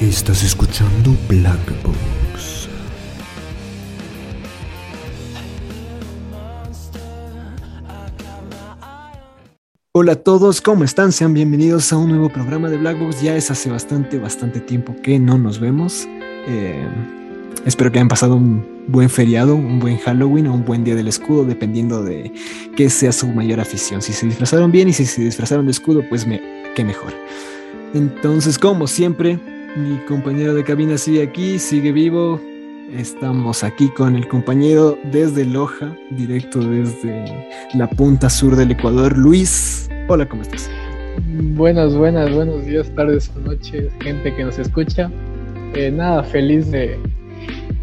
Estás escuchando Black Box. Hola a todos, ¿cómo están? Sean bienvenidos a un nuevo programa de Black Box. Ya es hace bastante, bastante tiempo que no nos vemos. Eh, espero que hayan pasado un buen feriado, un buen Halloween o un buen día del escudo, dependiendo de qué sea su mayor afición. Si se disfrazaron bien y si se disfrazaron de escudo, pues me, qué mejor. Entonces, como siempre, mi compañero de cabina sigue aquí, sigue vivo. Estamos aquí con el compañero desde Loja, directo desde la punta sur del Ecuador, Luis. Hola, ¿cómo estás? Buenas, buenas, buenos días, tardes o noches, gente que nos escucha. Eh, nada, feliz de,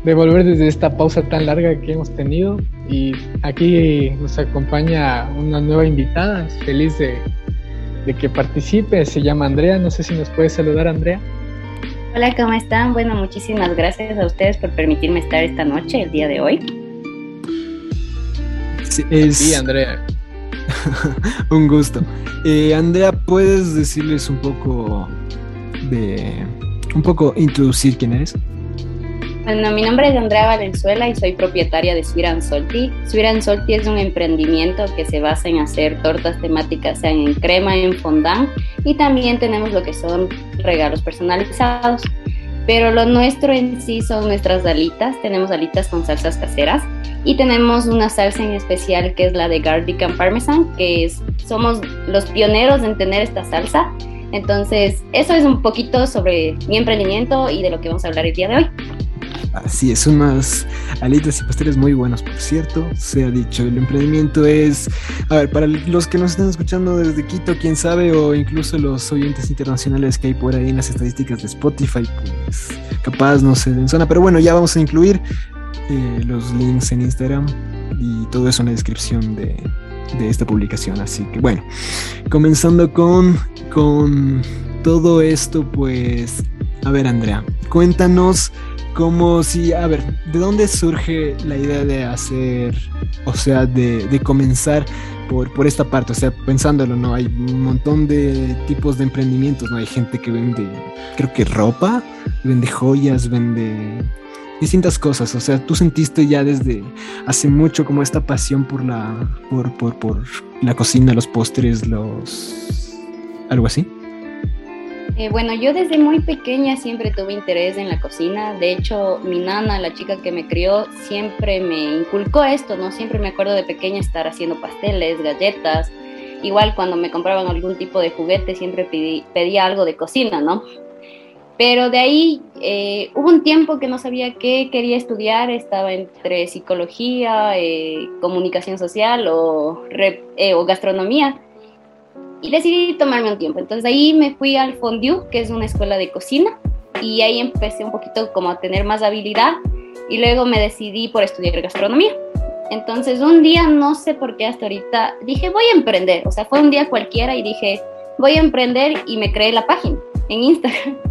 volver desde esta pausa tan larga que hemos tenido. Y aquí nos acompaña una nueva invitada, feliz de que participe, se llama Andrea, no sé si nos puede saludar Andrea. Hola, ¿cómo están? Bueno, muchísimas gracias a ustedes por permitirme estar esta noche, el día de hoy. Sí, es... Andrea. un gusto. Eh, Andrea, ¿puedes decirles un poco de... un poco introducir quién eres? Bueno, mi nombre es Andrea Valenzuela y soy propietaria de Sweet Salty. Sweet Salty es un emprendimiento que se basa en hacer tortas temáticas, sean en crema, en fondant, y también tenemos lo que son regalos personalizados. Pero lo nuestro en sí son nuestras alitas. Tenemos alitas con salsas caseras y tenemos una salsa en especial que es la de garlic and parmesan, que es, somos los pioneros en tener esta salsa. Entonces, eso es un poquito sobre mi emprendimiento y de lo que vamos a hablar el día de hoy. Así es, unas alitas y pasteles muy buenos, por cierto. Se ha dicho, el emprendimiento es, a ver, para los que nos están escuchando desde Quito, quién sabe, o incluso los oyentes internacionales que hay por ahí en las estadísticas de Spotify, pues capaz no se den zona, pero bueno, ya vamos a incluir eh, los links en Instagram y todo eso en la descripción de, de esta publicación. Así que bueno, comenzando con, con todo esto, pues, a ver, Andrea, cuéntanos como si, a ver, ¿de dónde surge la idea de hacer, o sea, de, de comenzar por, por, esta parte? O sea, pensándolo, ¿no? Hay un montón de tipos de emprendimientos, ¿no? Hay gente que vende, creo que ropa, vende joyas, vende distintas cosas. O sea, tú sentiste ya desde hace mucho como esta pasión por la, por, por, por la cocina, los postres, los... algo así. Eh, bueno, yo desde muy pequeña siempre tuve interés en la cocina. De hecho, mi nana, la chica que me crió, siempre me inculcó esto, ¿no? Siempre me acuerdo de pequeña estar haciendo pasteles, galletas. Igual cuando me compraban algún tipo de juguete, siempre pedía algo de cocina, ¿no? Pero de ahí eh, hubo un tiempo que no sabía qué quería estudiar, estaba entre psicología, eh, comunicación social o gastronomía y decidí tomarme un tiempo. Entonces ahí me fui al Fondue, que es una escuela de cocina, y ahí empecé un poquito como a tener más habilidad y luego me decidí por estudiar gastronomía. Entonces un día, no sé por qué hasta ahorita, dije voy a emprender, o sea, fue un día cualquiera y dije voy a emprender y me creé la página en Instagram.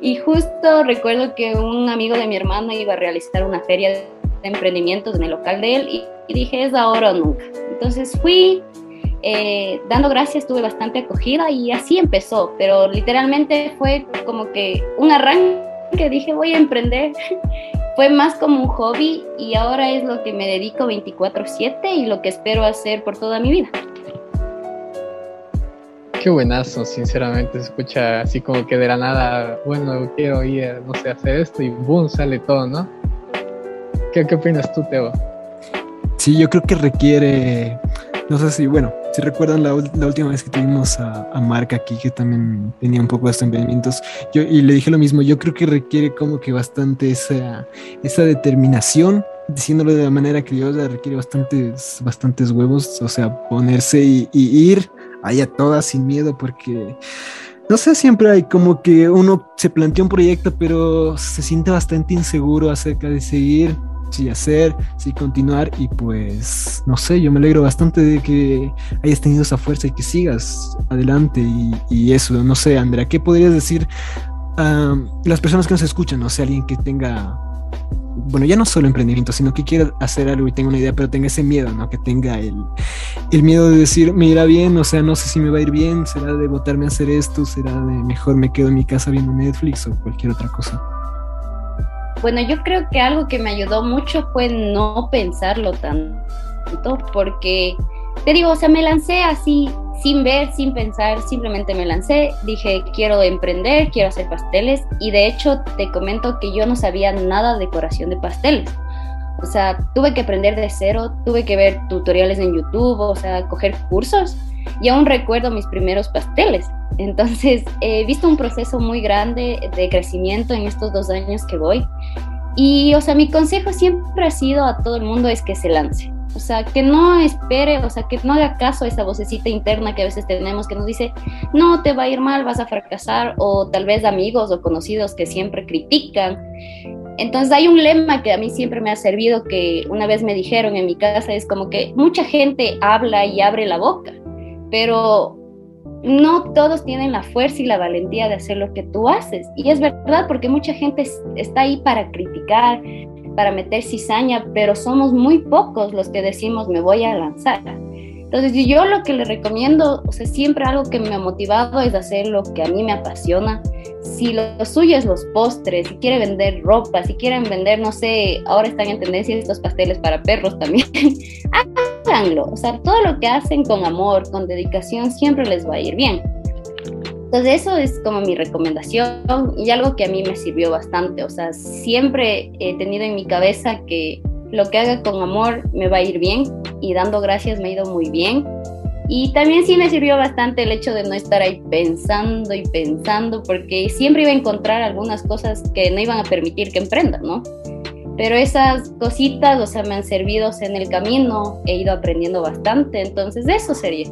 Y justo recuerdo que un amigo de mi hermano iba a realizar una feria de emprendimientos en el local de él y, y dije es ahora o nunca. Entonces fui, eh, dando gracias tuve bastante acogida y así empezó, pero literalmente fue como que un arranque que dije voy a emprender. fue más como un hobby y ahora es lo que me dedico 24/7 y lo que espero hacer por toda mi vida. Qué buenazo, sinceramente, se escucha así como que de la nada, bueno, quiero ir, no sé, hacer esto y boom, sale todo, ¿no? ¿Qué, qué opinas tú, Teo? Sí, yo creo que requiere, no sé si, bueno, si recuerdan la, última vez que tuvimos a, a Mark aquí, que también tenía un poco de estos emprendimientos, yo, y le dije lo mismo, yo creo que requiere como que bastante esa, esa determinación, diciéndolo de la manera criolla, requiere bastantes, bastantes huevos, o sea, ponerse y, ir ahí a todas sin miedo, porque no sé, siempre hay como que uno se plantea un proyecto, pero se siente bastante inseguro acerca de seguir sí hacer, sí continuar y pues no sé, yo me alegro bastante de que hayas tenido esa fuerza y que sigas adelante y, eso, no sé, Andrea, ¿qué podrías decir a las personas que nos escuchan? No sé, alguien que tenga bueno, ya no solo emprendimiento, sino que quiera hacer algo y tenga una idea, pero tenga ese miedo, ¿no? Que tenga el, el miedo de decir, me irá bien, o sea, no sé si me va a ir bien, será de botarme a hacer esto, será de mejor me quedo en mi casa viendo Netflix o cualquier otra cosa. Bueno, yo creo que algo que me ayudó mucho fue no pensarlo tanto, porque te digo, o sea, me lancé así, sin ver, sin pensar, simplemente me lancé, dije, quiero emprender, quiero hacer pasteles, y de hecho te comento que yo no sabía nada de decoración de pasteles. O sea, tuve que aprender de cero, tuve que ver tutoriales en YouTube, o sea, coger cursos, y aún recuerdo mis primeros pasteles. Entonces, he visto un proceso muy grande de crecimiento en estos dos años que voy. Y, o sea, mi consejo siempre ha sido a todo el mundo es que se lance. O sea, que no espere, o sea, que no haga caso esa vocecita interna que a veces tenemos que nos dice, no, te va a ir mal, vas a fracasar, o tal vez amigos o conocidos que siempre critican. Entonces hay un lema que a mí siempre me ha servido, que una vez me dijeron en mi casa, es como que mucha gente habla y abre la boca, pero no todos tienen la fuerza y la valentía de hacer lo que tú haces. Y es verdad, porque mucha gente está ahí para criticar, para meter cizaña, pero somos muy pocos los que decimos me voy a lanzar. Entonces yo lo que le recomiendo, o sea, siempre algo que me ha motivado es hacer lo que a mí me apasiona. Si lo, suyo es los postres, si quieren vender ropa, si quieren vender, no sé, ahora están en tendencia estos pasteles para perros también, háganlo. O sea, todo lo que hacen con amor, con dedicación, siempre les va a ir bien. Entonces eso es como mi recomendación y algo que a mí me sirvió bastante. O sea, siempre he tenido en mi cabeza que lo que haga con amor me va a ir bien y dando gracias me ha ido muy bien. Y también sí me sirvió bastante el hecho de no estar ahí pensando y pensando porque siempre iba a encontrar algunas cosas que no iban a permitir que emprenda, ¿no? Pero esas cositas, o sea, me han servido en el camino, he ido aprendiendo bastante, entonces eso sería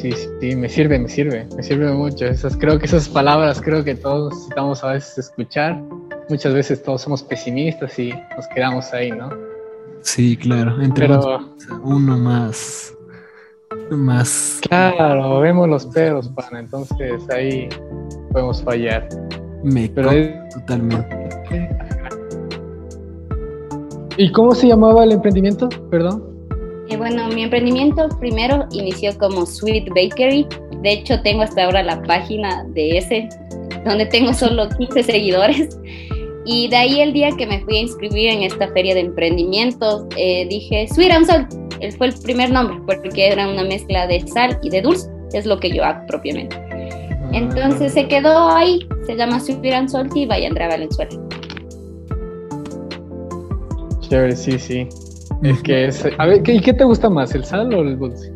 sí, sí, me sirve, me sirve, me sirve mucho. Esas, creo que esas palabras creo que todos necesitamos a veces escuchar. Muchas veces todos somos pesimistas y nos quedamos ahí, ¿no? Sí, claro. Entre Pero, uno más, más. Claro, vemos los perros, pana. Entonces ahí podemos fallar. Me Pero totalmente. ¿Y cómo se llamaba el emprendimiento? Perdón. Eh, bueno, mi emprendimiento primero inició como Sweet Bakery. De hecho, tengo hasta ahora la página de ese, donde tengo solo 15 seguidores. Y de ahí el día que me fui a inscribir en esta feria de emprendimientos, eh, dije Sweet and Salt. Él fue el primer nombre, porque era una mezcla de sal y de dulce. Es lo que yo hago propiamente. Entonces se quedó ahí, se llama Sweet and Salt y vaya Andrea Valenzuela. Chévere, sí, sí. Es que es. A ver, ¿y qué te gusta más, el sal o el dulce?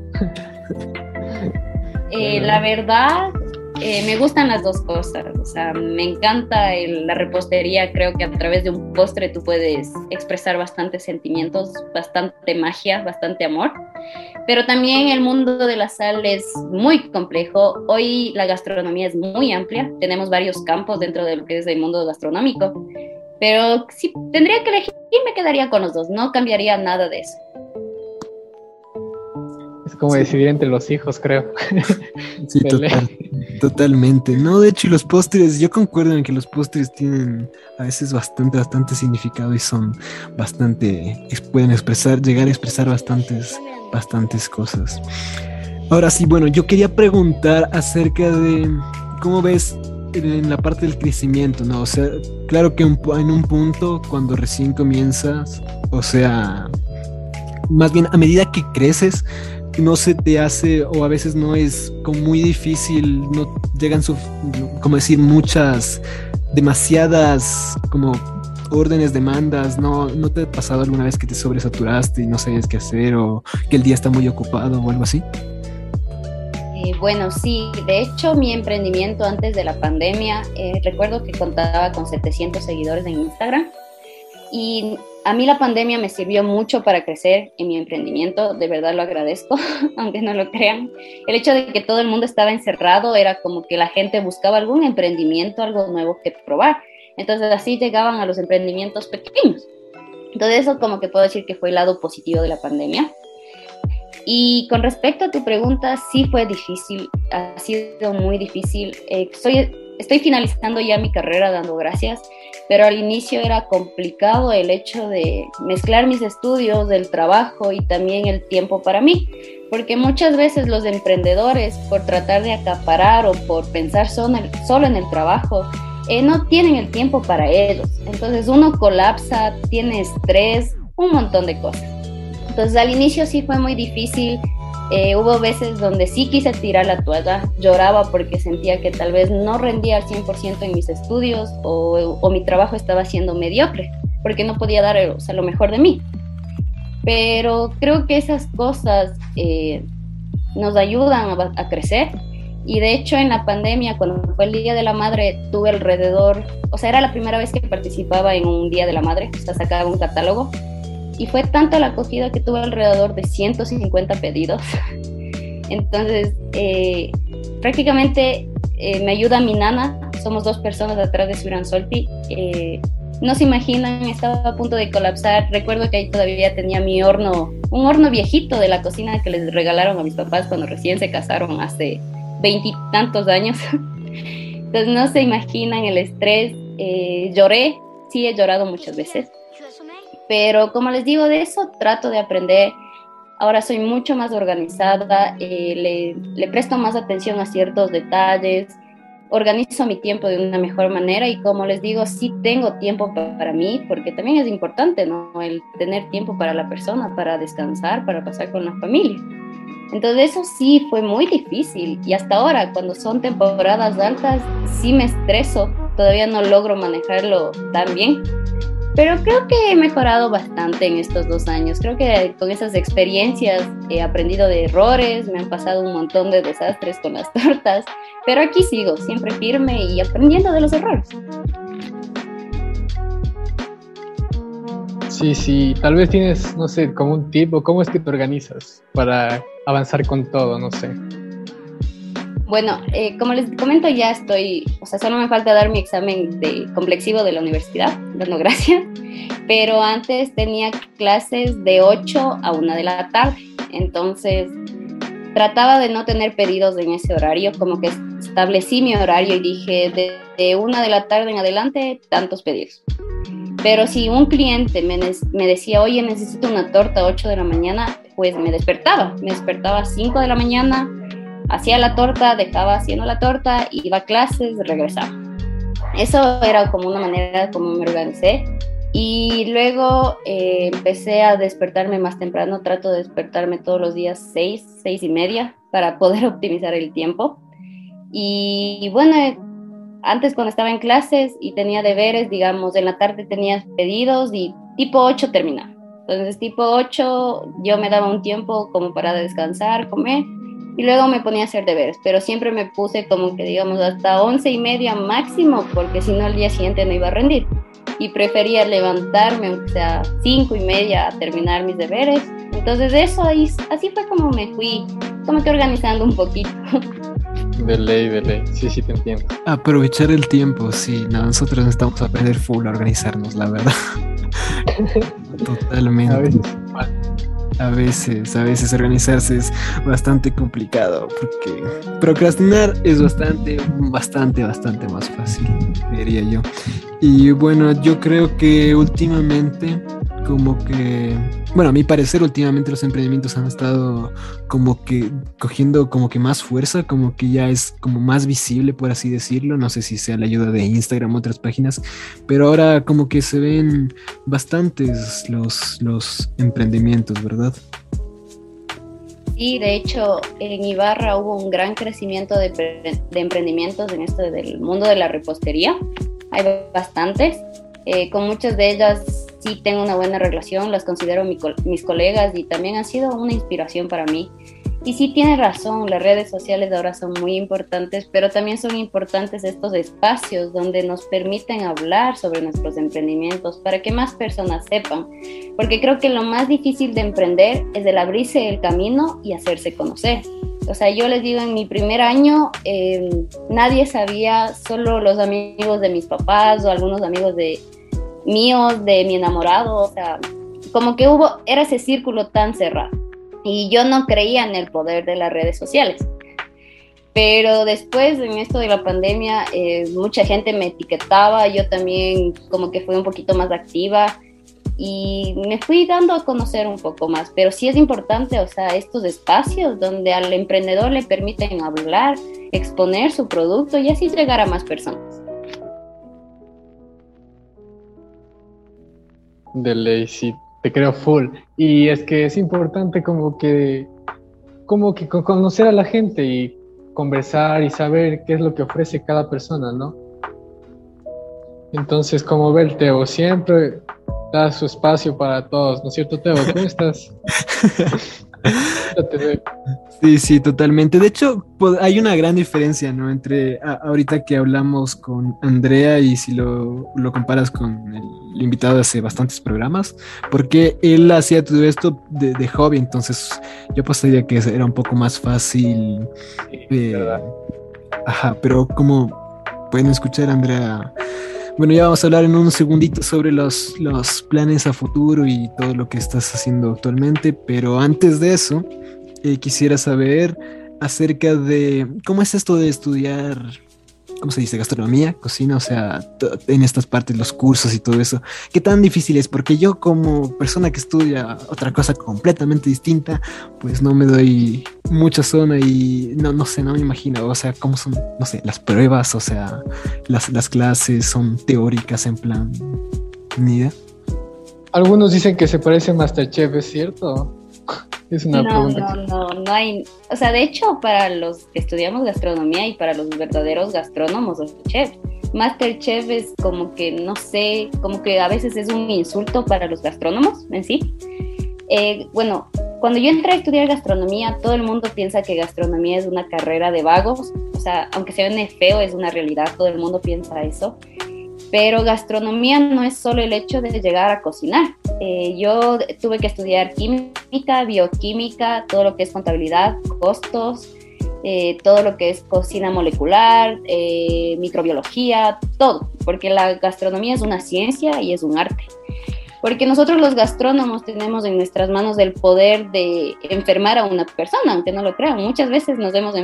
Eh, la verdad, eh, me gustan las dos cosas. O sea, me encanta la repostería. Creo que a través de un postre tú puedes expresar bastantes sentimientos, bastante magia, bastante amor. Pero también el mundo de la sal es muy complejo. Hoy la gastronomía es muy amplia. Tenemos varios campos dentro de lo que es el mundo gastronómico. Pero si tendría que elegir, me quedaría con los dos, no cambiaría nada de eso. Es como decidir entre los hijos, creo. Sí, totalmente. No, de hecho, y los postres, yo concuerdo en que los postres tienen a veces bastante, bastante significado y son bastante, pueden expresar, llegar a expresar bastantes, bastantes cosas. Ahora sí, bueno, yo quería preguntar acerca de cómo ves en la parte del crecimiento, ¿no? O sea, claro que en un punto, cuando recién comienzas, o sea, más bien a medida que creces, no se te hace, o a veces no es como muy difícil, no llegan, su, como decir, muchas, demasiadas, como órdenes, demandas, ¿no, ¿no te ha pasado alguna vez que te sobresaturaste y no sabías qué hacer o que el día está muy ocupado o algo así? Eh, bueno, sí, de hecho mi emprendimiento antes de la pandemia, eh, recuerdo que contaba con 700 seguidores en Instagram y a mí la pandemia me sirvió mucho para crecer en mi emprendimiento, de verdad lo agradezco, aunque no lo crean. El hecho de que todo el mundo estaba encerrado era como que la gente buscaba algún emprendimiento, algo nuevo que probar. Entonces así llegaban a los emprendimientos pequeños. Entonces eso como que puedo decir que fue el lado positivo de la pandemia. Y con respecto a tu pregunta, sí fue difícil, ha sido muy difícil. Eh, estoy finalizando ya mi carrera dando gracias, pero al inicio era complicado el hecho de mezclar mis estudios, el trabajo y también el tiempo para mí, porque muchas veces los emprendedores, por tratar de acaparar o por pensar solo en el trabajo, eh, no tienen el tiempo para ellos. Entonces uno colapsa, tiene estrés, un montón de cosas. Entonces al inicio sí fue muy difícil. Eh, hubo veces donde sí quise tirar la toalla, lloraba porque sentía que tal vez no rendía al 100% en mis estudios o, o, mi trabajo estaba siendo mediocre, porque no podía dar o sea, lo mejor de mí. Pero creo que esas cosas eh, nos ayudan a, a crecer y de hecho en la pandemia, cuando fue el Día de la Madre, tuve alrededor, o sea, era la primera vez que participaba en un Día de la Madre, o sea, sacaba un catálogo. Y fue tanta la acogida que tuve alrededor de 150 pedidos. Entonces, eh, prácticamente eh, me ayuda mi nana, somos dos personas atrás de Suran Solti. Eh, no se imaginan, estaba a punto de colapsar. Recuerdo que ahí todavía tenía mi horno, un horno viejito de la cocina que les regalaron a mis papás cuando recién se casaron hace veintitantos años. Entonces no se imaginan el estrés. Eh, lloré, sí he llorado muchas veces. Pero como les digo, de eso trato de aprender. Ahora soy mucho más organizada, eh, le, le, presto más atención a ciertos detalles, organizo mi tiempo de una mejor manera y como les digo, sí tengo tiempo para mí, porque también es importante, ¿no? El tener tiempo para la persona, para descansar, para pasar con la familia. Entonces eso sí fue muy difícil y hasta ahora cuando son temporadas altas sí me estreso, todavía no logro manejarlo tan bien. Pero creo que he mejorado bastante en estos dos años. Creo que con esas experiencias he aprendido de errores, me han pasado un montón de desastres con las tortas, pero aquí sigo, siempre firme y aprendiendo de los errores. Sí, sí, tal vez tienes, no sé, como un tipo, ¿cómo es que te organizas para avanzar con todo? No sé. Bueno, eh, como les comento, ya estoy, o sea, solo me falta dar mi examen de complexivo de la universidad, dando gracias, pero antes tenía clases de 8 a 1 de la tarde, entonces trataba de no tener pedidos en ese horario, como que establecí mi horario y dije de, de 1 de la tarde en adelante, tantos pedidos. Pero si un cliente me, me, decía, oye, necesito una torta a 8 de la mañana, pues me despertaba. Me despertaba a 5 de la mañana, hacía la torta, dejaba haciendo la torta, iba a clases, regresaba. Eso era como una manera como me organicé. Y luego eh, empecé a despertarme más temprano, trato de despertarme todos los días 6, 6 y media para poder optimizar el tiempo. Y bueno, antes cuando estaba en clases y tenía deberes, digamos, en la tarde tenía pedidos y tipo 8 terminaba. Entonces tipo 8 yo me daba un tiempo como para descansar, comer y luego me ponía a hacer deberes, pero siempre me puse como que digamos hasta 11 y media máximo porque si no el día siguiente no iba a rendir y prefería levantarme aunque sea 5 y media a terminar mis deberes. Entonces eso ahí, así fue como me fui como que organizando un poquito. De ley, de ley. Sí, sí, te entiendo. Aprovechar el tiempo, sí. nosotros necesitamos aprender full a organizarnos, la verdad. Totalmente. A veces. A veces, organizarse es bastante complicado porque procrastinar es bastante, bastante, bastante más fácil, diría yo. Y bueno, yo creo que últimamente como que, bueno, a mi parecer últimamente los emprendimientos han estado como que cogiendo como que más fuerza, como que ya es como más visible, por así decirlo, no sé si sea la ayuda de Instagram o otras páginas, pero ahora como que se ven bastantes los, los emprendimientos, ¿verdad? Sí, de hecho, en Ibarra hubo un gran crecimiento de, de emprendimientos en esto del mundo de la repostería. Hay bastantes. Eh, con muchas de ellas sí tengo una buena relación, las considero mis colegas y también han sido una inspiración para mí. Y sí tiene razón, las redes sociales ahora son muy importantes, pero también son importantes estos espacios donde nos permiten hablar sobre nuestros emprendimientos para que más personas sepan, porque creo que lo más difícil de emprender es el abrirse el camino y hacerse conocer. O sea, yo les digo, en mi primer año eh, nadie sabía, solo los amigos de mis papás o algunos amigos de, míos, de mi enamorado, o sea, como que hubo, era ese círculo tan cerrado. Y yo no creía en el poder de las redes sociales. Pero después, en esto de la pandemia, eh, mucha gente me etiquetaba, yo también como que fui un poquito más activa y me fui dando a conocer un poco más. Pero sí es importante, o sea, estos espacios donde al emprendedor le permiten hablar, exponer su producto y así llegar a más personas. De ley, sí, te creo full. Y es que es importante como que, como que conocer a la gente y conversar y saber qué es lo que ofrece cada persona, ¿no? Entonces, como ver, Teo, siempre da su espacio para todos, ¿no es cierto, Teo? ¿Cómo estás? Sí, sí, totalmente. De hecho, hay una gran diferencia, ¿no? Entre ahorita que hablamos con Andrea y si lo, comparas con el, invitado de hace bastantes programas, porque él hacía todo esto de, hobby, entonces yo pensaría que era un poco más fácil. Eh, ajá, pero como pueden escuchar, Andrea. Bueno, ya vamos a hablar en un segundito sobre los, los planes a futuro y todo lo que estás haciendo actualmente, pero antes de eso, eh, quisiera saber acerca de cómo es esto de estudiar, ¿cómo se dice? Gastronomía, cocina, o sea, en estas partes, los cursos y todo eso. ¿Qué tan difícil es? Porque yo como persona que estudia otra cosa completamente distinta, pues no me doy mucha zona y no, no sé, no me imagino, o sea, cómo son, no sé, las pruebas, o sea, las, las clases son teóricas en plan, ni idea. Algunos dicen que se parece a Masterchef, ¿es cierto? Es una no, No, no, no hay. O sea, de hecho, para los que estudiamos gastronomía y para los verdaderos gastrónomos o chefs, Masterchef es como que, no sé, como que a veces es un insulto para los gastrónomos en sí. Eh, bueno, cuando yo entré a estudiar gastronomía, todo el mundo piensa que gastronomía es una carrera de vagos. O sea, aunque se ve feo, es una realidad, todo el mundo piensa eso. Pero gastronomía no es solo el hecho de llegar a cocinar. Eh, yo tuve que estudiar química, bioquímica, todo lo que es contabilidad, costos, eh, todo lo que es cocina molecular, eh, microbiología, todo, porque la gastronomía es una ciencia y es un arte. Porque nosotros los gastrónomos tenemos en nuestras manos el poder de enfermar a una persona, aunque no lo crean. Muchas veces nos hemos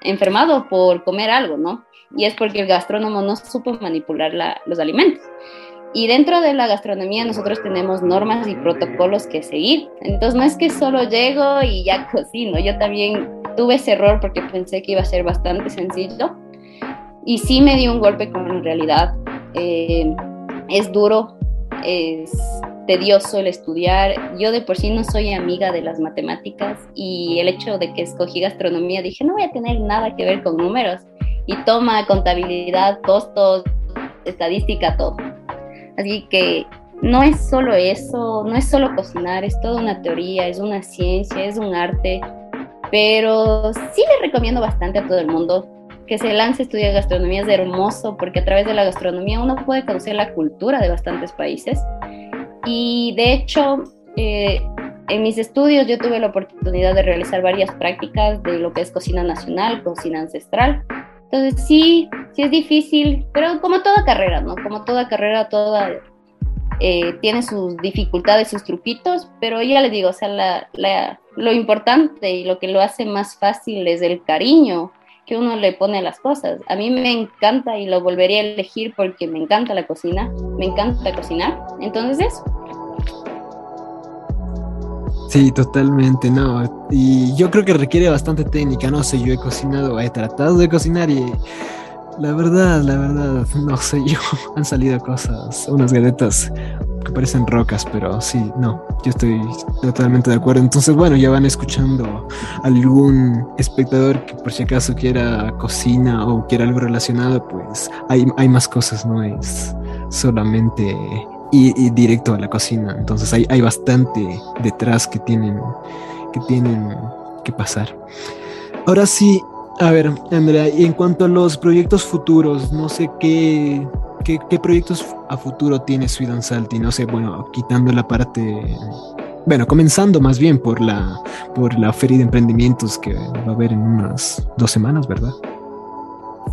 enfermado por comer algo, ¿no? y es porque el gastrónomo no supo manipular los alimentos. Y dentro de la gastronomía nosotros tenemos normas y protocolos que seguir. Entonces no es que solo llego y ya cocino. Yo también tuve ese error porque pensé que iba a ser bastante sencillo. Y sí me dio un golpe con realidad. Eh, es duro, es tedioso el estudiar. Yo de por sí no soy amiga de las matemáticas y el hecho de que escogí gastronomía dije no voy a tener nada que ver con números y toma contabilidad, costos, estadística, todo. Así que no es solo eso, no es solo cocinar, es toda una teoría, es una ciencia, es un arte, pero sí le recomiendo bastante a todo el mundo que se lance a estudiar gastronomía, es hermoso porque a través de la gastronomía uno puede conocer la cultura de bastantes países. Y de hecho, eh, en mis estudios yo tuve la oportunidad de realizar varias prácticas de lo que es cocina nacional, cocina ancestral, entonces sí, sí es difícil, pero como toda carrera, ¿no? Como toda carrera, toda eh, tiene sus dificultades, sus truquitos, pero ya les digo, o sea, lo importante y lo que lo hace más fácil es el cariño que uno le pone a las cosas. A mí me encanta y lo volvería a elegir porque me encanta la cocina, me encanta cocinar. Entonces eso. Sí, totalmente, no. Y yo creo que requiere bastante técnica, no sé, yo he cocinado, he tratado de cocinar y la verdad, la verdad, no sé, yo han salido cosas, unas galletas que parecen rocas, pero sí, no, yo estoy totalmente de acuerdo. Entonces, bueno, ya van escuchando algún espectador que por si acaso quiera cocina o quiera algo relacionado, pues hay, hay más cosas, no es solamente y, directo a la cocina. Entonces hay, hay bastante detrás que tienen, que tienen que pasar. Ahora sí, a ver, Andrea, y en cuanto a los proyectos futuros, no sé qué, qué, proyectos a futuro tiene Sweden Salty, no sé, bueno, quitando la parte, bueno, comenzando más bien por la, por la feria de emprendimientos que va a haber en unas dos semanas, ¿verdad?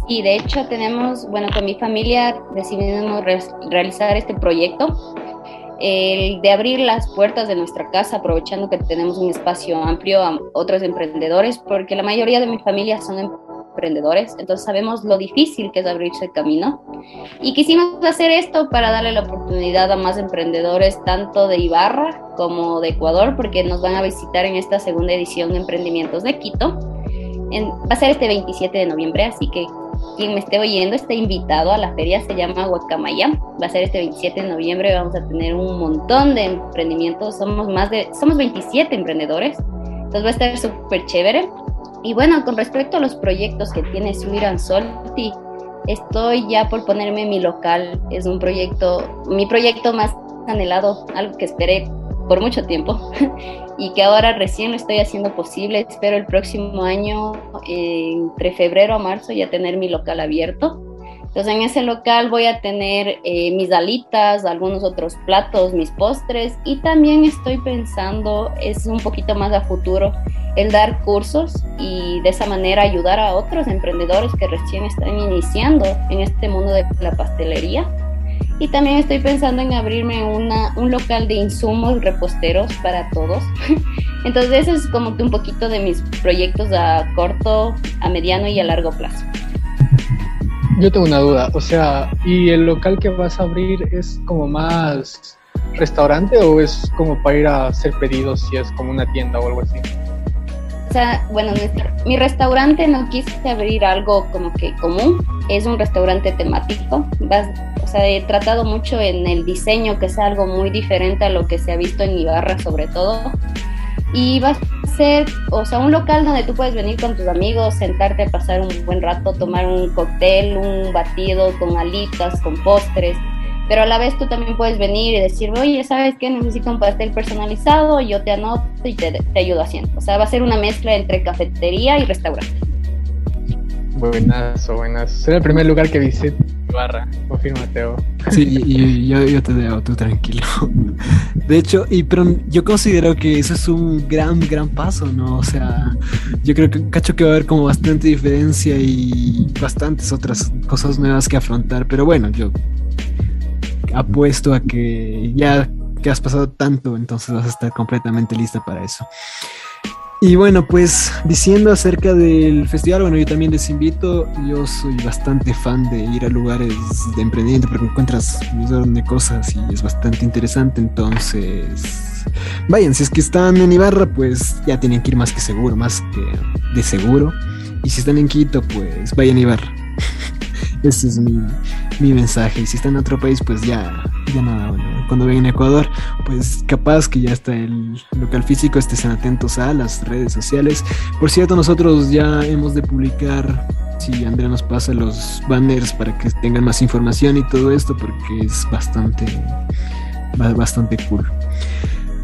Y de hecho tenemos, bueno, con mi familia decidimos realizar este proyecto, el de abrir las puertas de nuestra casa aprovechando que tenemos un espacio amplio a otros emprendedores, porque la mayoría de mi familia son emprendedores, entonces sabemos lo difícil que es abrirse camino. Y quisimos hacer esto para darle la oportunidad a más emprendedores, tanto de Ibarra como de Ecuador, porque nos van a visitar en esta segunda edición de Emprendimientos de Quito. Va a ser este 27 de noviembre, así que quien me esté oyendo está invitado a la feria, se llama Guacamaya, va a ser este 27 de noviembre, vamos a tener un montón de emprendimientos, somos más de, somos 27 emprendedores, entonces va a estar súper chévere. Y bueno, con respecto a los proyectos que tiene Suiran Solti, estoy ya por ponerme mi local, es un proyecto, mi proyecto más anhelado, algo que esperé por mucho tiempo y que ahora recién lo estoy haciendo posible. Espero el próximo año, entre febrero o marzo, ya tener mi local abierto. Entonces en ese local voy a tener eh, mis alitas, algunos otros platos, mis postres y también estoy pensando, es un poquito más a futuro, el dar cursos y de esa manera ayudar a otros emprendedores que recién están iniciando en este mundo de la pastelería y también estoy pensando en abrirme una, un local de insumos reposteros para todos. Entonces eso es como que un poquito de mis proyectos a corto, a mediano y a largo plazo. Yo tengo una duda, o sea, ¿y el local que vas a abrir es como más restaurante o es como para ir a hacer pedidos si es como una tienda o algo así? O sea, bueno, mi restaurante no quise abrir algo como que común, es un restaurante temático. O sea, he tratado mucho en el diseño que sea algo muy diferente a lo que se ha visto en Ibarra sobre todo. Y va a ser, o sea, un local donde tú puedes venir con tus amigos, sentarte a pasar un buen rato, tomar un cóctel, un batido con alitas, con postres pero a la vez tú también puedes venir y decir, oye, ¿sabes qué? Necesito un pastel personalizado, yo te anoto y te, te ayudo haciendo. O sea, va a ser una mezcla entre cafetería y restaurante. Buenazo, buenazo. Será el primer lugar que visite Barra, confirma Teo. Sí, y, yo, yo, te dejo, tú tranquilo. De hecho, y pero yo considero que eso es un gran, gran paso, ¿no? O sea, yo creo que cacho que va a haber como bastante diferencia y bastantes otras cosas nuevas que afrontar. Pero bueno, yo apuesto a que ya que has pasado tanto, entonces vas a estar completamente lista para eso. Y bueno, pues diciendo acerca del festival, bueno, yo también les invito, yo soy bastante fan de ir a lugares de emprendimiento porque encuentras un montón de cosas y es bastante interesante, entonces vayan, si es que están en Ibarra, pues ya tienen que ir más que seguro, más que de seguro, y si están en Quito, pues vayan a Ibarra. Ese es mi, mi mensaje. Y si está en otro país, pues ya, ya nada. Cuando vengan a Ecuador, pues capaz que ya está el local físico, estén atentos a las redes sociales. Por cierto, nosotros ya hemos de publicar, si Andrea nos pasa los banners para que tengan más información y todo esto, porque es bastante, bastante cool.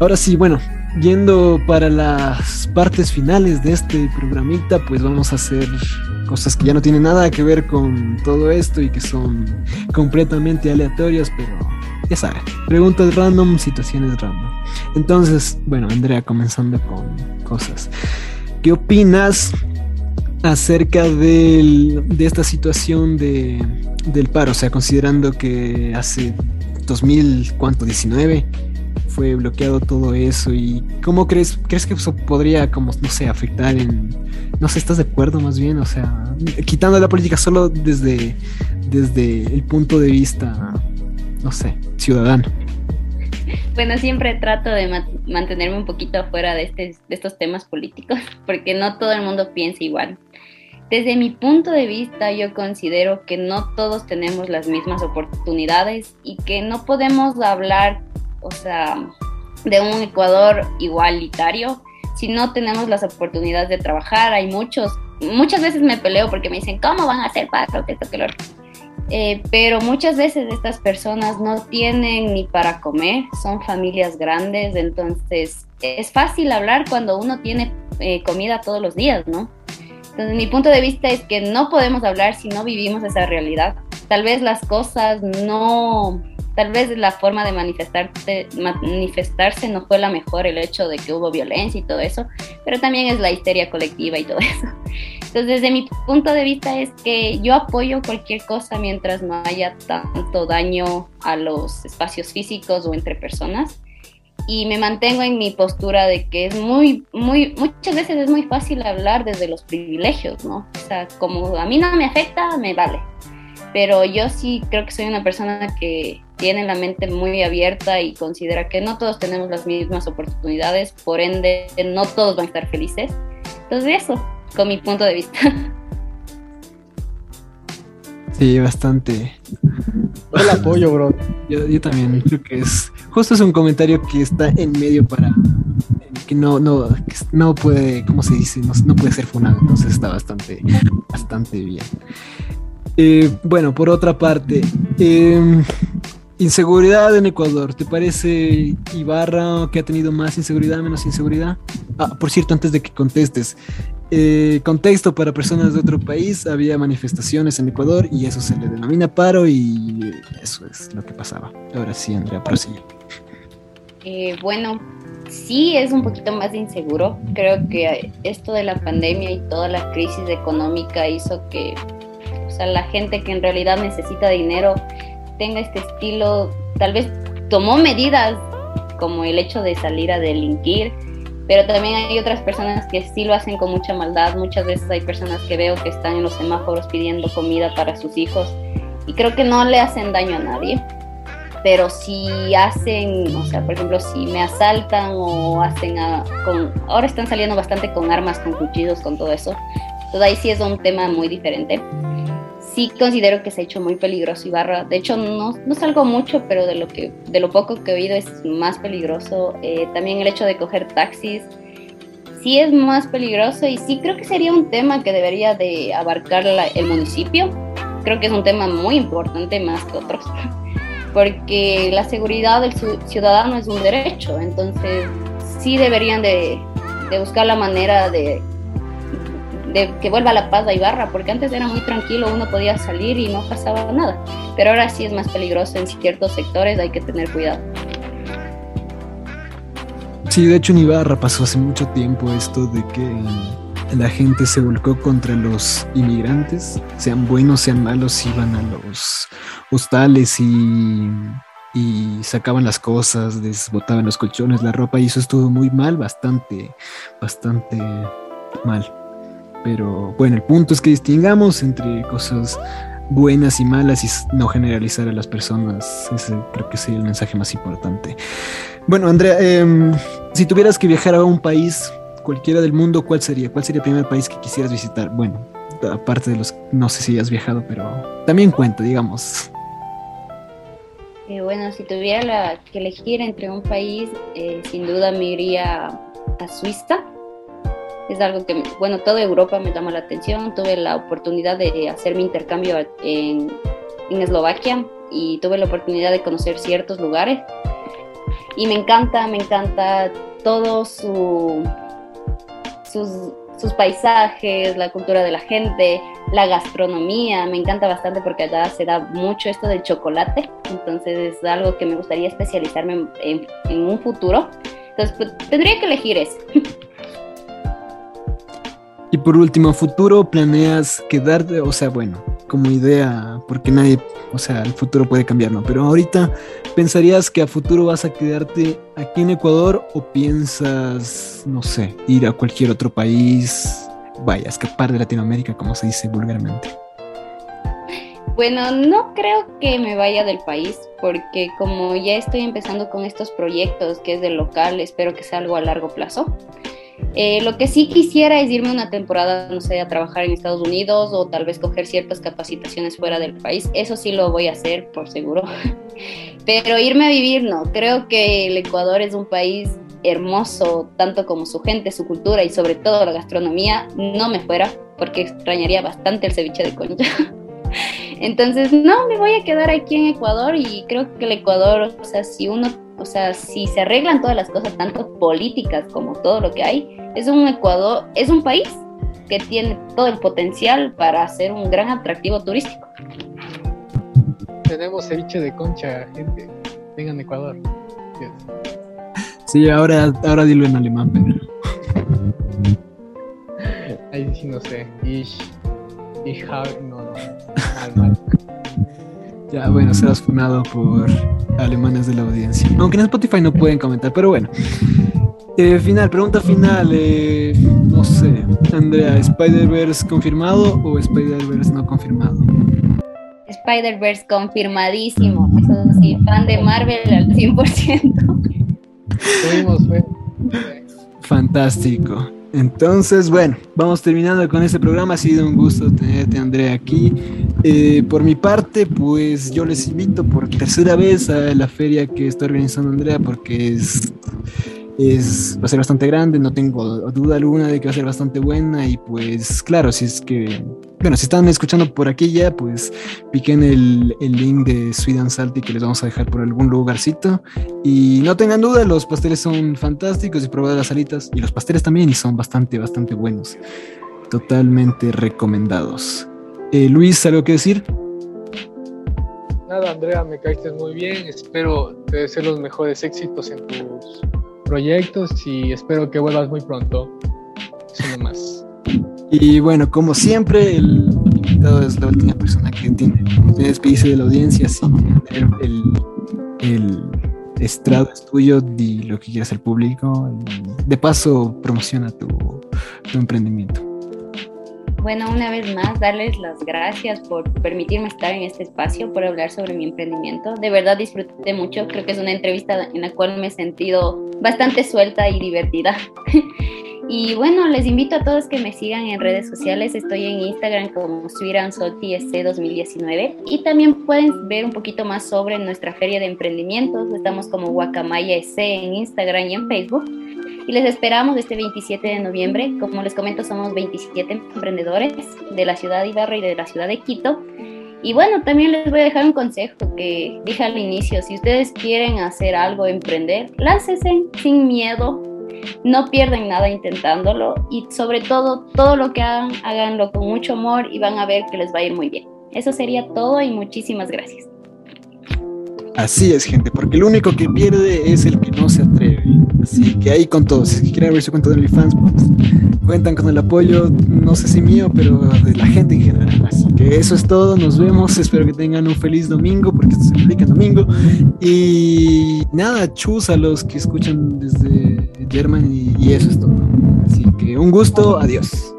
Ahora sí, bueno, yendo para las partes finales de este programita, pues vamos a hacer cosas que ya no tienen nada que ver con todo esto y que son completamente aleatorias, pero ya saben, preguntas random, situaciones random. Entonces, bueno, Andrea, comenzando con cosas. ¿Qué opinas acerca del, de esta situación de, del paro? O sea, considerando que hace 2000, ¿cuánto? 19 fue bloqueado todo eso y cómo crees crees que eso podría como no sé afectar en no sé estás de acuerdo más bien o sea quitando la política solo desde desde el punto de vista no sé ciudadano. Bueno siempre trato de mantenerme un poquito afuera de, este, estos temas políticos porque no todo el mundo piensa igual. Desde mi punto de vista, yo considero que no todos tenemos las mismas oportunidades y que no podemos hablar o sea, de un Ecuador igualitario, si no tenemos las oportunidades de trabajar, hay muchos, muchas veces me peleo porque me dicen, ¿cómo van a hacer paro? Esto, que lo eh, pero muchas veces estas personas no tienen ni para comer, son familias grandes, entonces es fácil hablar cuando uno tiene eh, comida todos los días, ¿no? Entonces mi punto de vista es que no podemos hablar si no vivimos esa realidad. Tal vez las cosas no, tal vez la forma de manifestarse, manifestarse no fue la mejor, el hecho de que hubo violencia y todo eso, pero también es la histeria colectiva y todo eso. Entonces, desde mi punto de vista es que yo apoyo cualquier cosa mientras no haya tanto daño a los espacios físicos o entre personas. y me mantengo en mi postura de que es muy, muy, muchas veces es muy fácil hablar desde los privilegios, ¿no? O sea, como a mí no me afecta, me vale. Pero yo sí creo que soy una persona que tiene la mente muy abierta y considera que no todos tenemos las mismas oportunidades, por ende no todos van a estar felices. Entonces eso, con mi punto de vista. Sí, bastante. El apoyo, bro. Yo, también creo que es. Justo es un comentario que está en medio para. Que no, no, no puede, ¿cómo se dice? No, puede ser funado, entonces está bastante, bastante bien. Eh, bueno, por otra parte, eh, Inseguridad en Ecuador. ¿Te parece Ibarra que ha tenido más inseguridad, menos inseguridad? Ah, por cierto, antes de que contestes, eh, contexto para personas de otro país, había manifestaciones en Ecuador y eso se le denomina paro y eso es lo que pasaba. Ahora sí, Andrea, prosigue. Eh, bueno, sí es un poquito más inseguro. Creo que esto de la pandemia y toda la crisis económica hizo que o sea, la gente que en realidad necesita dinero tenga este estilo, tal vez tomó medidas como el hecho de salir a delinquir, pero también hay otras personas que sí lo hacen con mucha maldad. Muchas veces hay personas que veo que están en los semáforos pidiendo comida para sus hijos y creo que no le hacen daño a nadie. Pero si hacen, o sea, por ejemplo, si me asaltan o hacen, con, ahora están saliendo bastante con armas, con cuchillos, con todo eso. Entonces ahí sí es un tema muy diferente sí considero que se ha hecho muy peligroso Ibarra. De hecho, no, no salgo mucho, pero de lo, que, de lo poco que he oído es más peligroso. Eh, también el hecho de coger taxis sí es más peligroso y sí creo que sería un tema que debería de abarcar el municipio. Creo que es un tema muy importante más que otros, porque la seguridad del ciudadano es un derecho, entonces sí deberían de, de buscar la manera de de que vuelva la paz a Ibarra, porque antes era muy tranquilo, uno podía salir y no pasaba nada, pero ahora sí es más peligroso en ciertos sectores, hay que tener cuidado. Sí, de hecho en Ibarra pasó hace mucho tiempo esto de que la gente se volcó contra los inmigrantes, sean buenos, sean malos, iban a los hostales y, y sacaban las cosas, desbotaban los colchones, la ropa, y eso estuvo muy mal, bastante, bastante mal. Pero bueno, el punto es que distingamos entre cosas buenas y malas y no generalizar a las personas. Ese creo que sería el mensaje más importante. Bueno, Andrea, em, si tuvieras que viajar a un país, cualquiera del mundo, ¿cuál sería? ¿Cuál sería el primer país que quisieras visitar? Bueno, aparte de los, no sé si has viajado, pero también cuenta, digamos. Eh, bueno, si tuviera que elegir entre un país, eh, sin duda me iría a Suiza es algo que, bueno, toda Europa me llama la atención. Tuve la oportunidad de hacer mi intercambio en, Eslovaquia y tuve la oportunidad de conocer ciertos lugares. Y me encanta, me encanta todo su, sus, sus paisajes, la cultura de la gente, la gastronomía. Me encanta bastante porque allá se da mucho esto del chocolate. Entonces es algo que me gustaría especializarme en, en un futuro. Entonces pues, tendría que elegir eso. Y por último, futuro, ¿planeas quedarte? O sea, bueno, como idea, porque nadie, o sea, el futuro puede cambiar, ¿no? Pero ahorita, ¿pensarías que a futuro vas a quedarte aquí en Ecuador o piensas, no sé, ir a cualquier otro país? Vaya, escapar de Latinoamérica, como se dice vulgarmente. Bueno, no creo que me vaya del país, porque como ya estoy empezando con estos proyectos que es del local, espero que sea algo a largo plazo. Eh, lo que sí quisiera es irme una temporada, no sé, a trabajar en Estados Unidos o tal vez coger ciertas capacitaciones fuera del país. Eso sí lo voy a hacer, por seguro. Pero irme a vivir, no. Creo que el Ecuador es un país hermoso, tanto como su gente, su cultura y sobre todo la gastronomía. No me fuera, porque extrañaría bastante el ceviche de concha. Entonces, no, me voy a quedar aquí en Ecuador y creo que el Ecuador, o sea, si uno o sea, si se arreglan todas las cosas, tanto políticas como todo lo que hay, es un Ecuador, es un país que tiene todo el potencial para ser un gran atractivo turístico. Tenemos ceviche de concha, gente. Vengan a Ecuador. Sí, ahora, ahora dilo en alemán, pero. Ahí sí no sé. Ich, ich habe, no, no. Mal, mal. Ya, bueno, serás funado por alemanes de la audiencia. Aunque en Spotify no pueden comentar, pero bueno. Eh, final, pregunta final. Eh, no sé, Andrea, ¿Spider-Verse confirmado o Spider-Verse no confirmado? Spider-Verse confirmadísimo. Eso sí, fan de Marvel al 100%. Fantástico. Entonces, bueno, vamos terminando con este programa. Ha sido un gusto tenerte, Andrea, aquí. Eh, por mi parte, pues yo les invito por tercera vez a la feria que está organizando Andrea, porque es es, va a ser bastante grande, no tengo duda alguna de que va a ser bastante buena y pues claro, si es que, bueno, si están escuchando por aquí ya, pues piquen el, el link de Sweet Salty que les vamos a dejar por algún lugarcito y no tengan duda, los pasteles son fantásticos y probad las salitas y los pasteles también y son bastante, bastante buenos, totalmente recomendados. Eh, Luis, ¿algo que decir? Nada, Andrea, me caíste muy bien. Espero te deseo los mejores éxitos en tus proyectos y espero que vuelvas muy pronto. Eso más Y bueno, como siempre, el invitado es la última persona que tiene que despedirse de la audiencia sin el, el estrado es tuyo y lo que quieras al público. De paso, promociona tu emprendimiento. Bueno, una vez más, darles las gracias por permitirme estar en este espacio, por hablar sobre mi emprendimiento. De verdad disfruté mucho, creo que es una entrevista en la cual me he sentido bastante suelta y divertida. y bueno, les invito a todos que me sigan en redes sociales. Estoy en Instagram como SC 2019 y también pueden ver un poquito más sobre nuestra feria de emprendimientos. Estamos como Guacamaya SC en Instagram y en Facebook y les esperamos este 27 de noviembre. Como les comento, somos 27 emprendedores de la ciudad de Ibarra y de la ciudad de Quito. Y bueno, también les voy a dejar un consejo que dije al inicio, si ustedes quieren hacer algo, emprender, láncesen sin miedo, no pierden nada intentándolo y sobre todo, todo lo que hagan, háganlo con mucho amor y van a ver que les va a ir muy bien. Eso sería todo y muchísimas gracias. Así es, gente, porque el único que pierde es el que no se atreve. Así que ahí con todos. Si quieren abrir su cuenta de OnlyFans, pues cuentan con el apoyo, no sé si mío, pero de la gente en general. Así que eso es todo. Nos vemos. Espero que tengan un feliz domingo, porque esto se publica en domingo. Y nada, chus a los que escuchan desde Germany. Y eso es todo. Así que un gusto. Adiós.